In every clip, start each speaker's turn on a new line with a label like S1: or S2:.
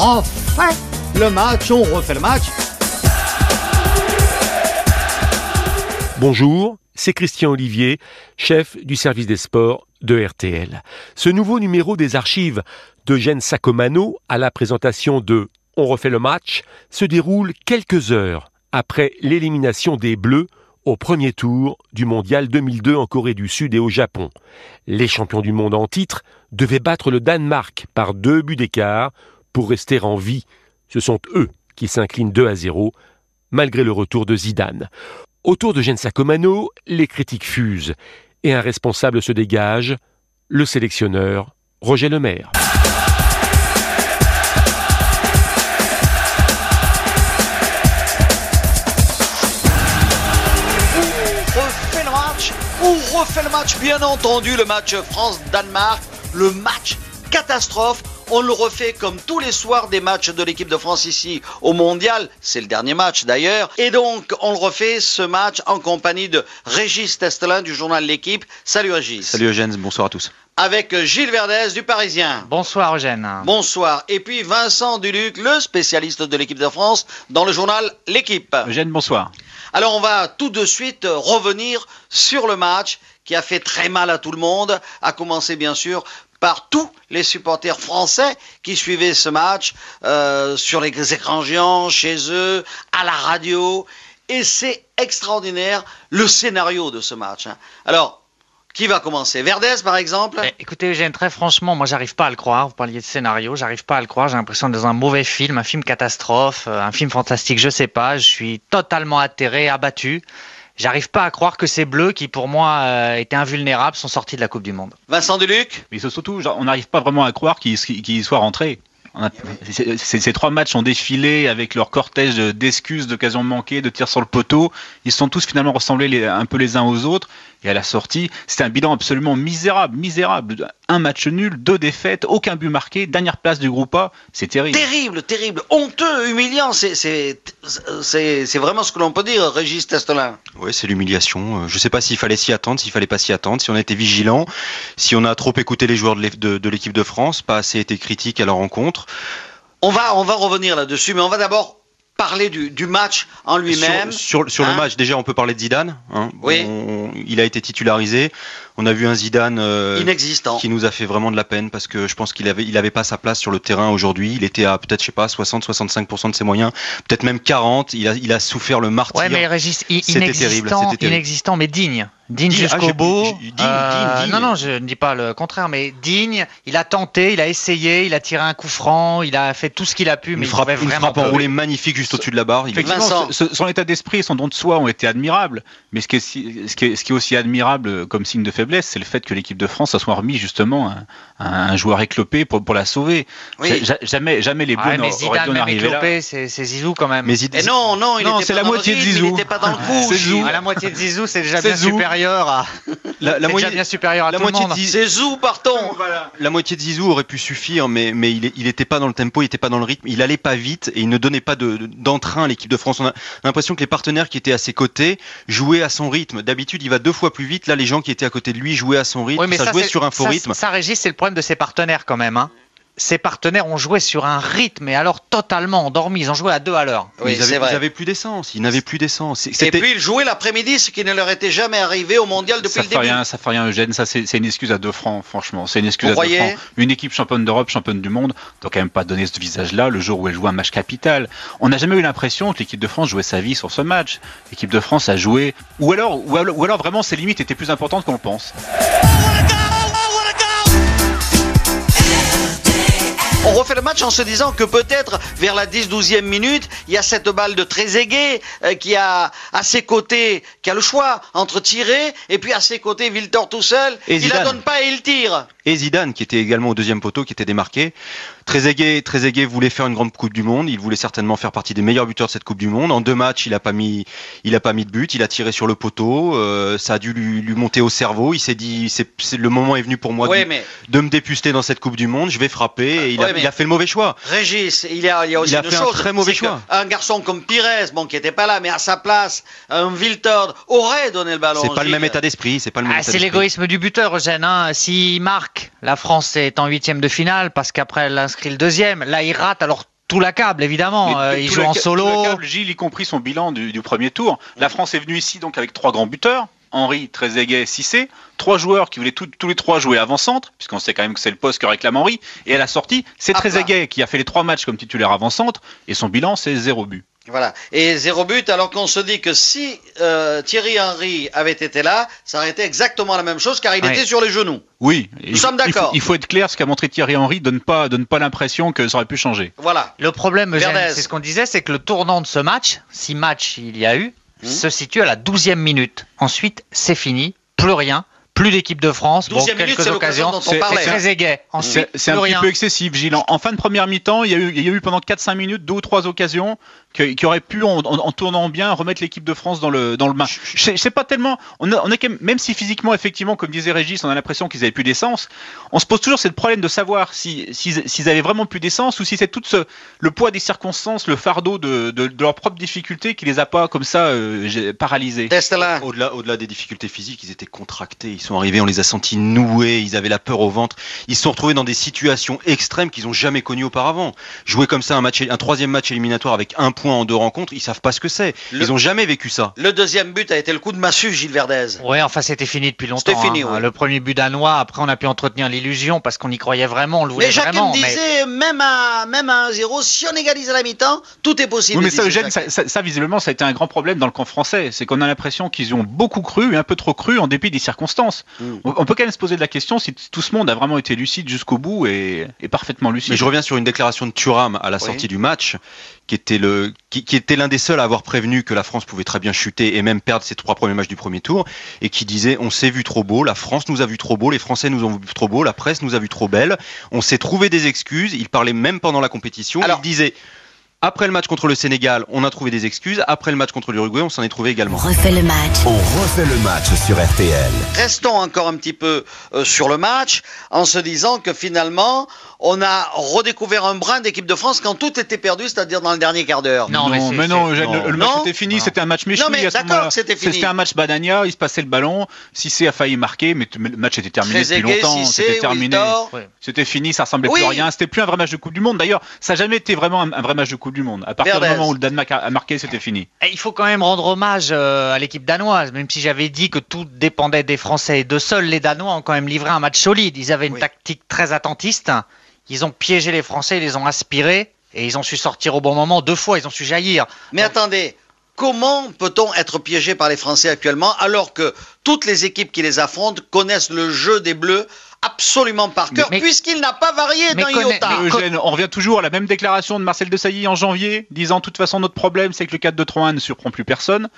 S1: refait le match, on refait le match.
S2: Bonjour, c'est Christian Olivier, chef du service des sports de RTL. Ce nouveau numéro des archives d'Eugène Sacomano à la présentation de On refait le match se déroule quelques heures après l'élimination des Bleus au premier tour du Mondial 2002 en Corée du Sud et au Japon. Les champions du monde en titre devaient battre le Danemark par deux buts d'écart pour rester en vie. Ce sont eux qui s'inclinent 2 à 0 malgré le retour de Zidane. Autour de Sacomano, les critiques fusent et un responsable se dégage, le sélectionneur Roger Lemaire.
S1: On refait le match, bien entendu, le match France-Danemark, le match catastrophe. On le refait comme tous les soirs des matchs de l'équipe de France ici au Mondial. C'est le dernier match d'ailleurs. Et donc, on le refait ce match en compagnie de Régis Testelin du journal L'équipe. Salut Régis.
S3: Salut Eugène, bonsoir à tous.
S1: Avec Gilles Verdez du Parisien.
S4: Bonsoir Eugène.
S1: Bonsoir. Et puis Vincent Duluc, le spécialiste de l'équipe de France dans le journal L'équipe.
S5: Eugène, bonsoir.
S1: Alors on va tout de suite revenir sur le match qui a fait très mal à tout le monde, à commencer bien sûr par tous les supporters français qui suivaient ce match euh, sur les écrans géants, chez eux, à la radio. Et c'est extraordinaire le scénario de ce match. Hein. Alors, qui va commencer? Verdez, par exemple?
S4: Eh, Écoutez, Eugène, très franchement, moi, j'arrive pas à le croire. Vous parliez de scénario, j'arrive pas à le croire. J'ai l'impression d'être dans un mauvais film, un film catastrophe, euh, un film fantastique, je sais pas. Je suis totalement atterré, abattu. J'arrive pas à croire que ces Bleus, qui pour moi euh, étaient invulnérables, sont sortis de la Coupe du Monde.
S1: Vincent Deluc
S5: Mais surtout, on n'arrive pas vraiment à croire qu'ils soient rentrés. Ces trois matchs ont défilé avec leur cortège d'excuses, d'occasions manquées, de tirs sur le poteau. Ils sont tous finalement ressemblés un peu les uns aux autres. Et à la sortie, c'était un bilan absolument misérable, misérable. Un match nul, deux défaites, aucun but marqué, dernière place du groupe A. C'est terrible.
S1: Terrible, terrible, honteux, humiliant. C'est vraiment ce que l'on peut dire, Régis Testolin.
S3: Oui, c'est l'humiliation. Euh, je ne sais pas s'il fallait s'y attendre, s'il fallait pas s'y attendre, si on été vigilant, si on a trop écouté les joueurs de l'équipe de France, pas assez été critique à leur rencontre.
S1: On va, on va revenir là-dessus, mais on va d'abord parler du, match en lui-même.
S3: Sur, sur, le hein match, déjà, on peut parler de Zidane. Hein.
S1: oui.
S3: il a été titularisé. On a vu un Zidane
S1: euh, inexistant
S3: qui nous a fait vraiment de la peine parce que je pense qu'il avait, il avait pas sa place sur le terrain aujourd'hui. Il était à peut-être, je sais pas, 60-65% de ses moyens, peut-être même 40. Il a, il a souffert le martyr.
S4: Ouais, mais Régis, inexistant, terrible, inexistant, mais digne digne jusqu'au ah, bout. Euh, non, non, je ne dis pas le contraire, mais digne. Il a tenté, il a essayé, il a tiré un coup franc, il a fait tout ce qu'il a pu, mais
S3: il frappe,
S4: il
S3: frappe enroulé magnifique juste au-dessus de la barre.
S5: Effectivement, son état d'esprit et son don de soi ont été admirables, mais ce qui est, ce qui est, ce qui est aussi admirable comme signe de faiblesse, c'est le fait que l'équipe de France soit remis justement un, un joueur éclopé pour, pour la sauver. Jamais, jamais les Bleus n'auraient dû en arriver là.
S4: C'est Zizou quand même.
S1: Mais non, non,
S5: c'est la moitié de Zizou.
S1: Il n'était pas dans le coup.
S4: À la moitié de Zizou, c'est déjà bien supérieur à. La, la moitié, bien supérieur à la tout moitié le monde.
S1: C'est Zizou, partons.
S3: La moitié de Zizou aurait pu suffire, mais, mais il n'était pas dans le tempo, il n'était pas dans le rythme, il allait pas vite et il ne donnait pas d'entrain à l'équipe de France. On a l'impression que les partenaires qui étaient à ses côtés jouaient à son rythme. D'habitude, il va deux fois plus vite. Là, les gens qui étaient à côté de lui jouaient à son rythme. mais ça, jouait sur un faux rythme.
S4: Ça, Régis, c'est le problème de ses partenaires quand même. Hein ses partenaires ont joué sur un rythme et alors totalement endormi. Ils ont joué à deux à l'heure.
S3: Oui, ils, avaient, plus d'essence. Ils n'avaient plus d'essence.
S1: Et puis ils jouaient l'après-midi, ce qui ne leur était jamais arrivé au mondial depuis
S5: ça
S1: le début.
S5: Rien, ça fait rien, Eugène. Ça, c'est une excuse à deux francs, franchement. C'est une excuse à deux francs. Une équipe championne d'Europe, championne du monde, doit quand même pas donner ce visage-là le jour où elle joue un match capital. On n'a jamais eu l'impression que l'équipe de France jouait sa vie sur ce match. L'équipe de France a joué, ou alors, ou alors, ou alors vraiment ses limites étaient plus importantes qu'on le pense.
S1: On refait le match en se disant que peut-être vers la 10-12e minute, il y a cette balle de Trezeguet euh, qui a à ses côtés, qui a le choix entre tirer et puis à ses côtés Viltor tout seul. Et il la donne pas et il tire.
S3: Et Zidane qui était également au deuxième poteau, qui était démarqué. Trezeguet, Trezeguet voulait faire une grande Coupe du Monde. Il voulait certainement faire partie des meilleurs buteurs de cette Coupe du Monde. En deux matchs, il a pas mis, il a pas mis de but. Il a tiré sur le poteau. Euh, ça a dû lui, lui, monter au cerveau. Il s'est dit, c'est, le moment est venu pour moi de, de, me dépuster dans cette Coupe du Monde. Je vais frapper. Et il a a,
S1: mais-
S3: il a fait le mauvais choix.
S1: Régis, il y a, il y a aussi
S3: Il a
S1: une
S3: fait un
S1: chose.
S3: très mauvais choix.
S1: Un garçon comme Pires, bon, qui n'était pas là, mais à sa place, un Wiltord aurait donné le ballon.
S3: C'est pas le même état d'esprit. C'est pas le même
S4: Ah, c'est l'égoïsme du buteur, Eugène. Hein. S'il marque, la France est en huitième de finale parce qu'après elle inscrit le deuxième. Là, il rate, alors tout l'accable, évidemment.
S5: Mais
S4: Euh, il joue en solo.
S5: tout le câble, Gilles, y compris son bilan du, du premier tour. La France est venue ici donc avec trois grands buteurs. Henri, Trezeguet, Cissé, trois joueurs qui voulaient tout- tous les trois jouer avant-centre, puisqu'on sait quand même que c'est le poste que réclame Henri. Et à la sortie, c'est
S1: Ah,
S5: Trezeguet qui a fait les trois matchs comme titulaire avant-centre, et son bilan, c'est zéro but.
S1: Voilà. Et zéro but, alors qu'on se dit que si euh, Thierry Henry avait été là, ça aurait été exactement la même chose, car il
S4: Ouais.
S1: était sur les genoux.
S5: Oui,
S1: Nous sommes
S5: il faut-
S1: d'accord.
S5: Il faut être clair, ce qu'a montré Thierry Henry donne pas, donne pas l'impression que ça aurait pu changer.
S1: Voilà.
S4: Le problème, c'est ce qu'on disait, c'est que le tournant de ce match, si match il y a eu,
S1: Hmm.
S4: se situe à la douzième minute. Ensuite, c'est fini, plus rien, plus d'équipe de France, bon,
S1: 12e minute,
S4: quelques
S1: c'est l'occasion
S4: occasions.
S1: dont on
S5: C'est-
S1: parlait.
S4: C'est très égay.
S5: C'est un petit peu excessif, Gilles. En, en fin de première mi-temps, il y, a eu, il y a eu pendant 4-5 minutes deux ou trois occasions qui auraient pu, en, en- en tournant bien, remettre l'équipe de France dans le, dans le bain. Je sais- pas tellement. On, a, on est quand même, même si physiquement, effectivement, comme disait Régis, on a l'impression qu'ils avaient plus d'essence, on se pose toujours ce problème de savoir si- s'ils s'ils avaient vraiment plus d'essence ou si c'est tout ce, le poids des circonstances, le fardeau de, de, de leurs propres difficultés qui les a pas comme ça euh, paralysés.
S3: Au-delà, des difficultés physiques, ils étaient contractés, ils sont arrivés, on les a sentis noués, ils avaient la peur au ventre, ils se sont retrouvés dans des situations extrêmes qu'ils ont jamais connues auparavant. Jouer comme ça un match, un troisième match éliminatoire avec un point en deux rencontres, ils savent pas ce que c'est. Ils ont jamais vécu ça.
S1: Le deuxième but a été le coup de massue, Gilles Verdez.
S4: Ouais, enfin c'était fini depuis longtemps.
S1: C'était fini,
S4: hein.
S1: oui.
S4: Le premier but danois, après on a pu entretenir l'illusion parce qu'on y croyait vraiment, on le voulait
S1: Mais Jacques
S4: vraiment.
S1: me
S4: mais-
S1: disait, même à, même à 1-0, si on égalise à la mi-temps, tout est possible.
S5: Oui, mais ça, Eugène, ça, ça- ça, visiblement, ça a été un grand problème dans le camp français. C'est qu'on a l'impression qu'ils ont beaucoup cru, et un peu trop cru, en dépit des circonstances.
S1: Mm.
S5: On, on peut quand même se poser la question si tout ce monde a vraiment été lucide jusqu'au bout et, et parfaitement lucide.
S3: Mais je reviens sur une déclaration de Thuram à la
S1: Oui.
S3: sortie du match, qui était le, qui, qui était l'un des seuls à avoir prévenu que la France pouvait très bien chuter et même perdre ses trois premiers matchs du premier tour, et qui disait on s'est vu trop beau, la France nous a vu trop beau, les Français nous ont vu trop beau, la presse nous a vu trop belle, on s'est trouvé des excuses. Il parlait même pendant la compétition.
S1: Alors-
S3: il disait après le match contre le Sénégal, on a trouvé des excuses. Après le match contre l'Uruguay, on s'en est trouvé
S6: On
S3: également.
S6: refait le match.
S7: On refait le match sur RTL.
S1: Restons encore un petit peu euh, sur le match en se disant que finalement, on a redécouvert un brin d'équipe de France quand tout était perdu, c'est-à-dire dans le dernier quart d'heure.
S4: Non, mais c'est-
S5: mais non, le, le match
S1: Non.
S5: était fini,
S3: Non.
S5: c'était un match méchoui
S1: Non, mais d'accord, c'était fini.
S5: C'était un match banania, il se passait le ballon. Cissé a failli marquer, mais mais le match était terminé
S1: Très
S5: depuis
S1: aigué,
S5: longtemps. C'était terminé. C'était fini, ça ressemblait
S1: Oui.
S5: plus à rien. C'était plus un vrai match de Coupe du Monde. D'ailleurs, ça n'a jamais été vraiment un, un vrai match de Coupe du Monde. À partir
S1: Verdez.
S5: du moment où le Danemark a, a marqué, c'était fini.
S4: Et il faut quand même rendre hommage euh, à l'équipe danoise, même si j'avais dit que tout dépendait des Français et de seuls les Danois ont quand même livré un match solide. Ils avaient une
S1: Oui.
S4: tactique très attentiste. Ils ont piégé les Français, ils les ont aspirés et ils ont su sortir au bon moment deux fois. Ils ont su jaillir.
S1: Mais attendez, comment peut-on être piégé par les Français actuellement alors que toutes les équipes qui les affrontent connaissent le jeu des Bleus absolument par cœur, puisqu'il n'a pas varié
S4: connaît-
S1: iota.
S5: Eugène, on revient toujours à la même déclaration de Marcel Desailly en janvier, disant de toute façon notre problème c'est que le 4-2-3-1 ne surprend plus personne.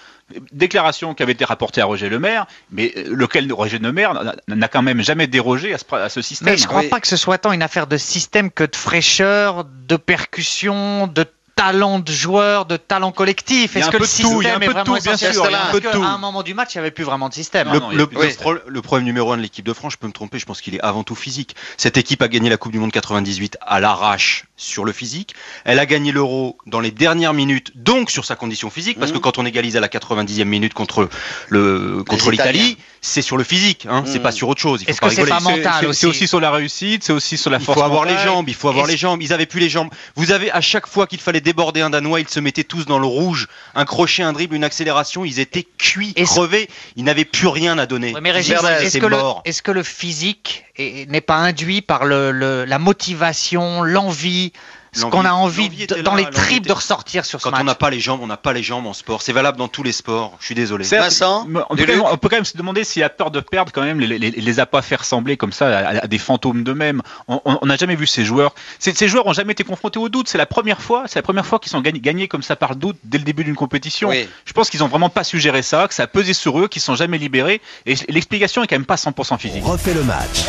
S5: Déclaration qui avait été rapportée à Roger Lemaire, mais euh, lequel Roger Lemaire n'a- n'a quand même jamais dérogé à ce, à ce système.
S4: Mais je crois
S1: Oui.
S4: pas que ce soit tant une affaire de système que de fraîcheur, de percussion, de talent de joueur, de talent collectif. Est-ce que le système
S5: peu
S4: est
S5: de
S4: vraiment
S5: tout, bien
S4: essentiel
S1: sûr, il y a un
S4: moment du match, il n'y avait plus vraiment de système.
S5: Non,
S3: Le,
S5: non,
S3: le- le pro- le problème numéro un de l'équipe de France, je peux me tromper, je pense qu'il est avant tout physique. Cette équipe a gagné la Coupe du Monde 98 à l'arrache sur le physique. Elle a gagné l'Euro dans les dernières minutes, donc sur sa condition physique, parce
S1: Mhm.
S3: que quand on égalise à la 90e minute contre le contre l'Italie, c'est sur le physique, hein, c'est
S1: Mhm.
S3: pas sur autre chose. Il faut
S4: Est-ce
S3: pas
S4: que c'est
S3: rigoler.
S4: pas mental
S5: C'est-
S4: aussi
S5: C'est aussi sur la réussite, c'est aussi sur la
S3: Il
S5: force.
S3: faut avoir les jambes, il faut avoir les jambes. Ils avaient plus les jambes. Vous avez à chaque fois qu'il fallait déborder un Danois, ils se mettaient tous dans le rouge. Un crochet, un dribble, une accélération, ils étaient cuits, crevés. Ils n'avaient plus rien à donner.
S4: Ouais, mais Régis, est-ce
S3: c'est
S4: que, le,
S3: mort.
S4: est-ce que le physique est- n'est pas induit par le, le- la motivation, l'envie, ce qu'on a envie de- dans
S3: là,
S4: les tripes de ressortir sur ce
S3: Quand
S4: match
S3: on n'a pas les jambes, on n'a pas les jambes en sport. C'est valable dans tous les sports. Je suis désolé.
S1: Vincent,
S5: on, peut quand même, on peut quand même se demander s'il a peur de perdre quand même, les, les, les a pas fait ressembler comme ça à, à des fantômes d'eux-mêmes. On n'a jamais vu ces joueurs. Ces, ces joueurs ont jamais été confrontés au doute. C'est la première fois, c'est la première fois qu'ils sont gagnés, gagnés comme ça par le doute dès le début d'une compétition.
S1: Oui.
S5: Je pense qu'ils ont vraiment pas suggéré ça, que ça a pesé sur eux, qu'ils sont jamais libérés. Et l'explication est quand même pas 100% physique.
S7: On refait le match.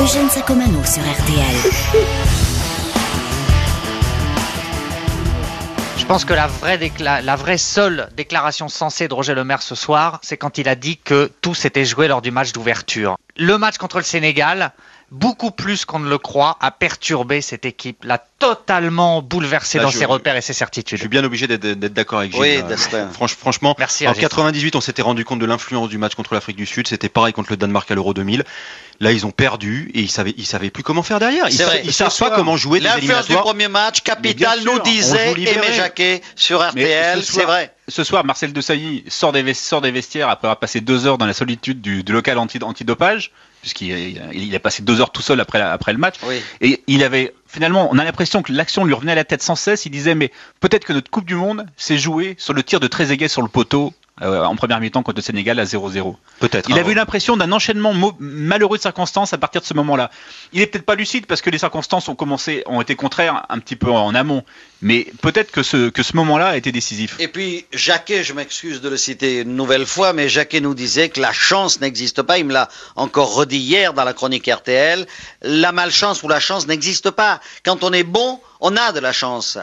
S6: Eugène Sacomano sur RTL.
S4: Je pense que la vraie, décla- la vraie seule déclaration sensée de Roger Lemaire ce soir, c'est quand il a dit que tout s'était joué lors du match d'ouverture. Le match contre le Sénégal, beaucoup plus qu'on ne le croit, a perturbé cette équipe, l'a totalement bouleversé
S3: Là,
S4: dans
S3: je-
S4: ses repères et ses
S3: Je
S4: certitudes.
S3: suis bien obligé d'être d'accord avec Gilles.
S1: Oui.
S3: Franch- franchement,
S4: Merci,
S3: en
S4: Régis.
S3: 98, on s'était rendu compte de l'influence du match contre l'Afrique du Sud. C'était pareil contre le Danemark à l'Euro 2000. Là, ils ont perdu et ils savaient, ils savaient plus comment faire derrière. Ils,
S1: C'est
S3: sa-
S1: vrai.
S3: ils savent
S1: soir,
S3: pas comment jouer des
S1: L'influence du premier match, Capital nous disait. Aimé Jacquet sur RTL,
S5: ce
S1: c'est vrai.
S5: Ce soir, Marcel Desailly sort des, sort des vestiaires après avoir passé deux heures dans la solitude du, du local anti- antidopage, puisqu'il il, il a passé deux heures tout seul après, la- après le match.
S1: Oui.
S5: Et il avait finalement, on a l'impression que l'action lui revenait à la tête sans cesse. Il disait, mais peut-être que notre Coupe du Monde s'est jouée sur le tir de Trezeguet sur le poteau euh, en première mi-temps contre le Sénégal à 0-0.
S3: Peut-être.
S5: Il
S3: hein.
S5: avait eu l'impression d'un enchaînement malheureux de circonstances à partir de ce moment-là. Il est peut-être pas lucide parce que les circonstances ont commencé, ont été contraires un petit peu en amont. Mais peut-être que ce, que ce moment-là a été décisif.
S1: Et puis, Jacquet, je m'excuse de le citer une nouvelle fois, mais Jacquet nous disait que la chance n'existe pas. Il me l'a encore redit hier dans la chronique RTL. La malchance ou la chance n'existe pas. Quand on est bon, on a de la chance.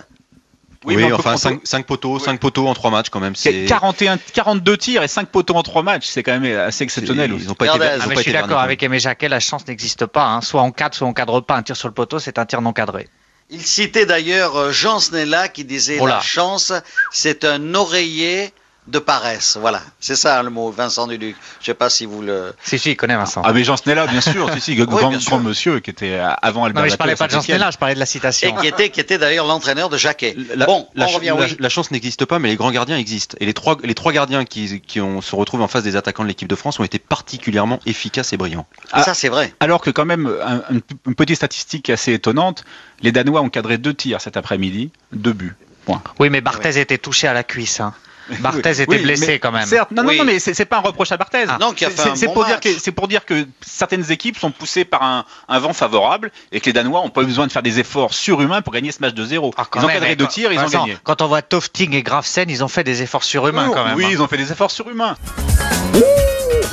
S3: Oui, enfin,
S5: prendre-
S3: 5, poteaux, 5 poteaux en 3 matchs quand même. C'est
S5: 41, 42 tirs et 5 poteaux en 3 matchs, c'est quand même assez exceptionnel.
S3: Ils n'ont pas été, ont
S4: Ah, mais
S3: pas
S4: je suis d'accord avec Aimé Jacquet, la chance n'existe pas. hein. Soit on cadre, soit on cadre pas. Un tir sur le poteau, c'est un tir non cadré.
S1: Il citait d'ailleurs euh, Jean Snella qui disait
S4: Oh
S1: la chance, c'est un oreiller de paresse. Voilà, c'est ça le mot, Vincent Duluc. Je sais pas si vous le.
S4: Si, si, il connaît Vincent.
S5: Ah mais Jean Snella, bien sûr, si, si, grand,
S1: bien sûr.
S5: grand monsieur qui était euh, avant Albert
S4: non, mais je parlais pas de Jean. Snella, je parlais de la
S1: Et
S4: citation.
S1: qui était, qui était d'ailleurs l'entraîneur de Jacquet.
S3: La,
S1: bon,
S3: la,
S1: on
S3: ch-
S1: revient,
S3: la-
S1: oui.
S3: la chance n'existe pas, mais les grands gardiens existent. Et les trois, les trois gardiens qui, qui ont, se retrouvent en face des attaquants de l'équipe de France ont été particulièrement efficaces et brillants.
S5: Ah.
S1: Ça, c'est vrai.
S5: Alors que quand même, un- une, une petite statistique assez étonnante, les Danois ont cadré deux tirs cet après-midi, deux buts. Point.
S4: Oui, mais Barthez était touché à la cuisse. hein. Barthez
S5: Oui,
S4: était
S5: oui,
S4: blessé
S5: mais
S4: quand même.
S5: Certes, non, non,
S1: Oui.
S5: non, mais c'est c'est pas un reproche à Barthez.
S1: Non, qui a
S5: C'est-
S1: fait un
S5: c'est
S1: bon
S5: pour dire que c'est pour dire que certaines équipes sont poussées par un, un vent favorable et que les Danois ont pas eu besoin de faire des efforts surhumains pour gagner ce match de zéro.
S4: Ah, quand
S5: ils ont cadré deux tirs, ils ont gagné.
S4: Quand on voit Tofting et Grafsen, ils ont fait des efforts surhumains quand même.
S5: oui,
S4: hein.
S5: ils ont fait des efforts surhumains.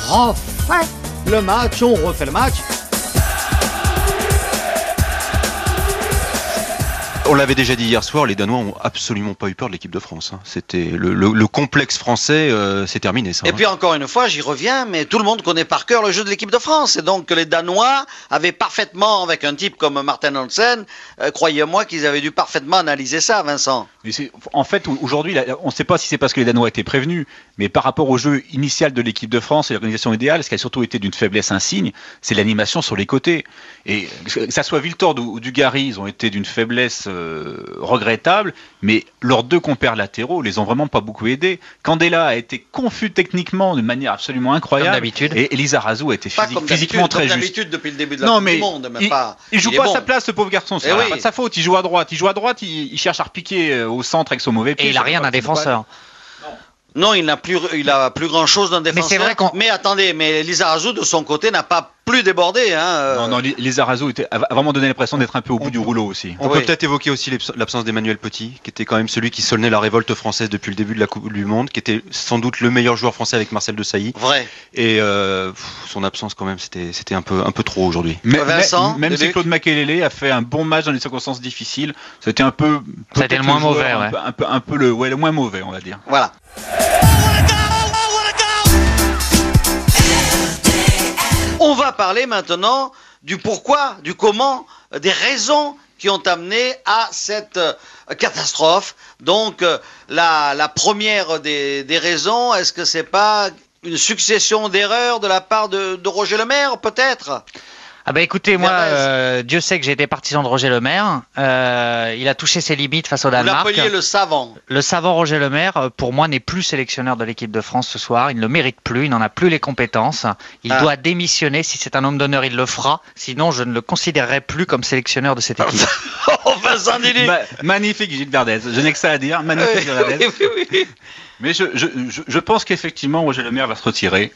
S1: refait le match, on refait le match.
S3: On l'avait déjà dit hier soir, les Danois ont absolument pas eu peur de l'équipe de France. hein. C'était le, le- le complexe français, euh, c'est terminé ça.
S1: Et
S3: hein.
S1: puis encore une fois, j'y reviens, mais tout le monde connaît par cœur le jeu de l'équipe de France. Et donc les Danois avaient parfaitement, avec un type comme Martin Hansen, euh, croyez-moi qu'ils avaient dû parfaitement analyser ça, Vincent.
S5: Mais en fait, au- aujourd'hui, on ne sait pas si c'est parce que les Danois étaient prévenus, mais par rapport au jeu initial de l'équipe de France et l'organisation idéale, ce qui a surtout été d'une faiblesse insigne, c'est l'animation sur les côtés. Et que ça soit Viltord ou, ou Dugarry, ils ont été d'une faiblesse euh, regrettable, mais leurs deux compères latéraux les ont vraiment pas beaucoup aidés. Candela a été confus techniquement d'une manière absolument incroyable.
S4: d'habitude.
S5: Et Elisa Razou a été
S1: Pas
S5: physique-
S1: comme
S5: physiquement très
S1: comme
S5: juste.
S1: d'habitude depuis le début de la
S5: Non, mais
S1: du Monde, mais
S5: il,
S1: pas.
S5: il joue pas
S1: bon.
S5: à sa place, ce pauvre garçon. C'est
S1: Eh
S5: pas de sa faute. Il joue à droite. Il joue à droite. Il, il cherche à repiquer euh, au centre avec son mauvais pied.
S4: Et il a rien d'un défenseur.
S1: Non, il n'a plus, il a plus grand chose d'un défenseur.
S4: c'est vrai qu'on-
S1: Mais attendez, mais Lisa Razou de son côté n'a pas plus débordé, hein. euh,
S5: Non, non, les- les Arazo étaient- a a vraiment donné l'impression d'être un peu au bout du rouleau aussi.
S3: On
S1: Oui.
S3: peut peut-être évoquer aussi l'abs- l'absence d'Emmanuel Petit, qui était quand même celui qui solnait la révolte française depuis le début de la Coupe du Monde, qui était sans doute le meilleur joueur français avec Marcel Desailly.
S1: Vrai.
S3: Et euh, pff, son absence quand même, c'était c'était un peu un peu trop aujourd'hui.
S5: Mais,
S1: Vincent,
S5: mais- même si Claude Makelele a fait un bon match dans des circonstances difficiles, c'était un peu.
S4: Ça a été
S5: peut-être
S4: le moins
S5: joueur
S4: mauvais,
S5: un
S4: ouais.
S5: peu- Un peu, un peu le, ouais, le moins mauvais, on va dire.
S1: Voilà. On va parler maintenant du pourquoi, du comment, des raisons qui ont amené à cette euh, catastrophe. Donc, euh, la, première des, raisons, est-ce que c'est pas une succession d'erreurs de la part de, de Roger Lemaire, peut-être?
S4: Ah bah écoutez, moi,
S1: Verdez.
S4: euh, Dieu sait que j'ai été partisan de Roger Lemaire. Euh, il a touché ses limites face au
S1: Vous
S4: Danemark.
S1: l'appeliez le savant.
S4: Le savant Roger Lemaire, euh, pour moi, n'est plus sélectionneur de l'équipe de France ce soir. Il ne le mérite plus, il n'en a plus les compétences. Il
S1: Ah.
S4: doit démissionner. Si c'est un homme d'honneur, il le fera. Sinon, je ne le considérerai plus comme sélectionneur de cette équipe.
S1: oh, Vincent Dili
S5: Ma- magnifique Gilles Verdez. Je n'ai que ça à dire. Magnifique Gilles Verdez.
S1: Oui, oui, oui.
S5: Mais je, je, je, je pense qu'effectivement, Roger Lemaire va se retirer.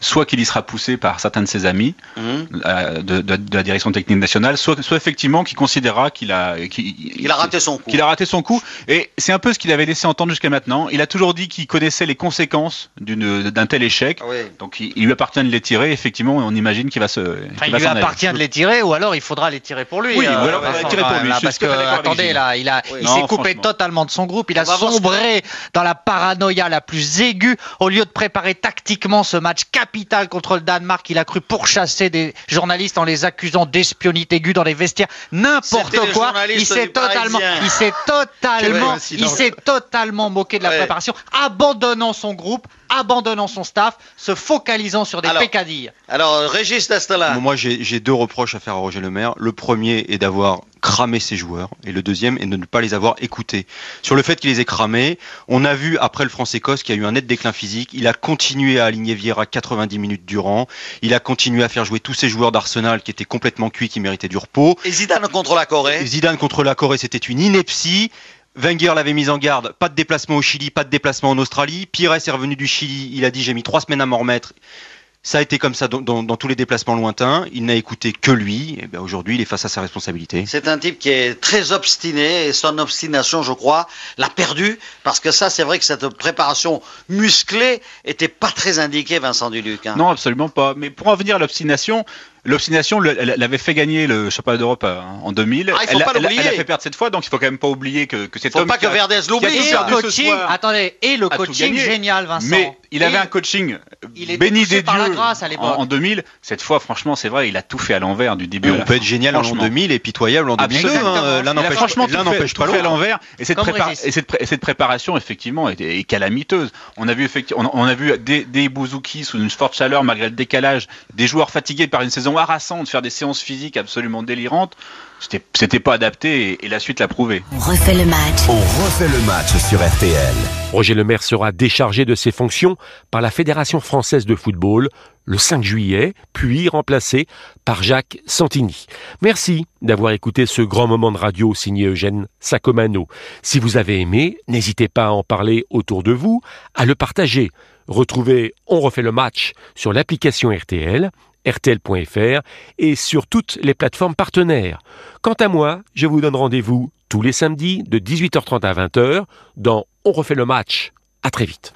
S5: Soit qu'il y sera poussé par certains de ses amis
S1: Hum.
S5: euh, de, de- de la direction technique nationale, soit, soit effectivement qu'il considérera qu'il a, qu'il,
S1: Il a raté son coup.
S5: qu'il a raté son coup. Et c'est un peu ce qu'il avait laissé entendre jusqu'à maintenant. Il a toujours dit qu'il connaissait les conséquences d'une, d'un tel échec.
S1: Oui.
S5: Donc il, il lui appartient de les tirer. Effectivement, on imagine qu'il va se.
S4: Enfin,
S5: qu'il
S4: il
S5: va
S4: lui
S5: s'en aller.
S4: appartient de les tirer, ou alors il faudra les tirer pour lui.
S5: Oui,
S4: euh,
S5: ou alors
S4: Vincent,
S5: les tirer pour lui.
S4: là, parce que attendez, là, il a,
S1: Oui.
S4: il
S5: Non,
S4: s'est coupé totalement de son groupe. Il a sombré dans la paranoïa la plus aiguë. Au lieu de préparer tactiquement ce match capitale contre le Danemark. Il a cru pourchasser des journalistes en les accusant d'espionnite aiguë dans les vestiaires. N'importe quoi. Il s'est totalement,
S1: Parisien.
S4: il s'est totalement,
S3: Quelle
S4: il s'est totalement moqué de la
S1: Ouais.
S4: préparation, abandonnant son groupe, abandonnant son staff, se focalisant sur des
S1: Alors,
S4: pécadilles.
S1: Alors, euh, Régis Destelin.
S3: Moi, j'ai j'ai deux reproches à faire à Roger Le Maire. Le premier est d'avoir cramé ses joueurs, et le deuxième est de ne pas les avoir écoutés. Sur le fait qu'il les ait cramés, on a vu après le France-Écosse qu'il y a eu un net déclin physique. Il a continué à aligner Vieira 90 minutes durant. Il a continué à faire jouer tous ses joueurs d'Arsenal qui étaient complètement cuits, qui méritaient du repos.
S1: Et Zidane contre la Corée.
S3: Zidane contre la Corée, c'était une ineptie. Wenger l'avait mis en garde, pas de déplacement au Chili, pas de déplacement en Australie. Pires est revenu du Chili, il a dit j'ai mis trois semaines à m'en remettre. Ça a été comme ça dans, dans- dans tous les déplacements lointains. Il n'a écouté que lui. Et ben aujourd'hui, il est face à sa responsabilité.
S1: C'est un type qui est très obstiné et son obstination, je crois, l'a perdu parce que ça, c'est vrai que cette préparation musclée était pas très indiquée, Vincent Duluc. hein.
S5: Non, absolument pas. Mais pour en venir à l'obstination, l'obstination le- elle, elle avait fait gagner le championnat d'Europe euh, en 2000.
S1: Ah, il faut
S5: elle, a-
S1: pas
S5: elle a-
S1: l'oublier.
S5: elle a fait perdre cette fois, donc il faut quand même pas oublier que, que cet
S1: Faut
S5: homme
S1: pas
S5: qui
S1: que Verdez l'oublie.
S4: Et
S1: hein.
S4: le coaching, attendez, et le coaching génial, Vincent.
S5: Mais il avait un coaching
S4: il était
S5: béni des
S4: par la
S5: dieux
S4: grâce à
S5: en,
S4: l'époque.
S5: en 2000. Cette fois, franchement, c'est vrai, il a tout fait à l'envers du début.
S3: Et on peut être génial en l'an
S5: Franchement.
S3: 2000 et pitoyable en 2002.
S5: Absolument.
S3: hein. L'un
S4: Il a
S3: n'empêche
S5: franchement
S3: l'un
S5: tout fait,
S3: n'empêche pas
S5: fait à
S3: l'autre.
S5: l'envers et cette,
S4: Comme
S5: prépa-
S4: Régis.
S5: et cette, pré- et cette préparation effectivement est, est calamiteuse. On a vu effectivement, on, on a vu des, des Bouzouki sous une forte chaleur malgré le décalage, des joueurs fatigués par une saison harassante, faire des séances physiques absolument délirantes. C'était, c'était pas adapté et, et la suite l'a prouvé.
S6: On refait le match.
S7: On refait le match sur RTL.
S2: Roger Lemaire sera déchargé de ses fonctions par la Fédération française de football le 5 juillet, puis remplacé par Jacques Santini. Merci d'avoir écouté ce grand moment de radio signé Eugène Sacomano. Si vous avez aimé, n'hésitez pas à en parler autour de vous, à le partager. Retrouvez On refait le match sur l'application RTL, rtl.fr et sur toutes les plateformes partenaires. Quant à moi, je vous donne rendez-vous tous les samedis de 18h30 à 20h dans On refait le match. À très vite.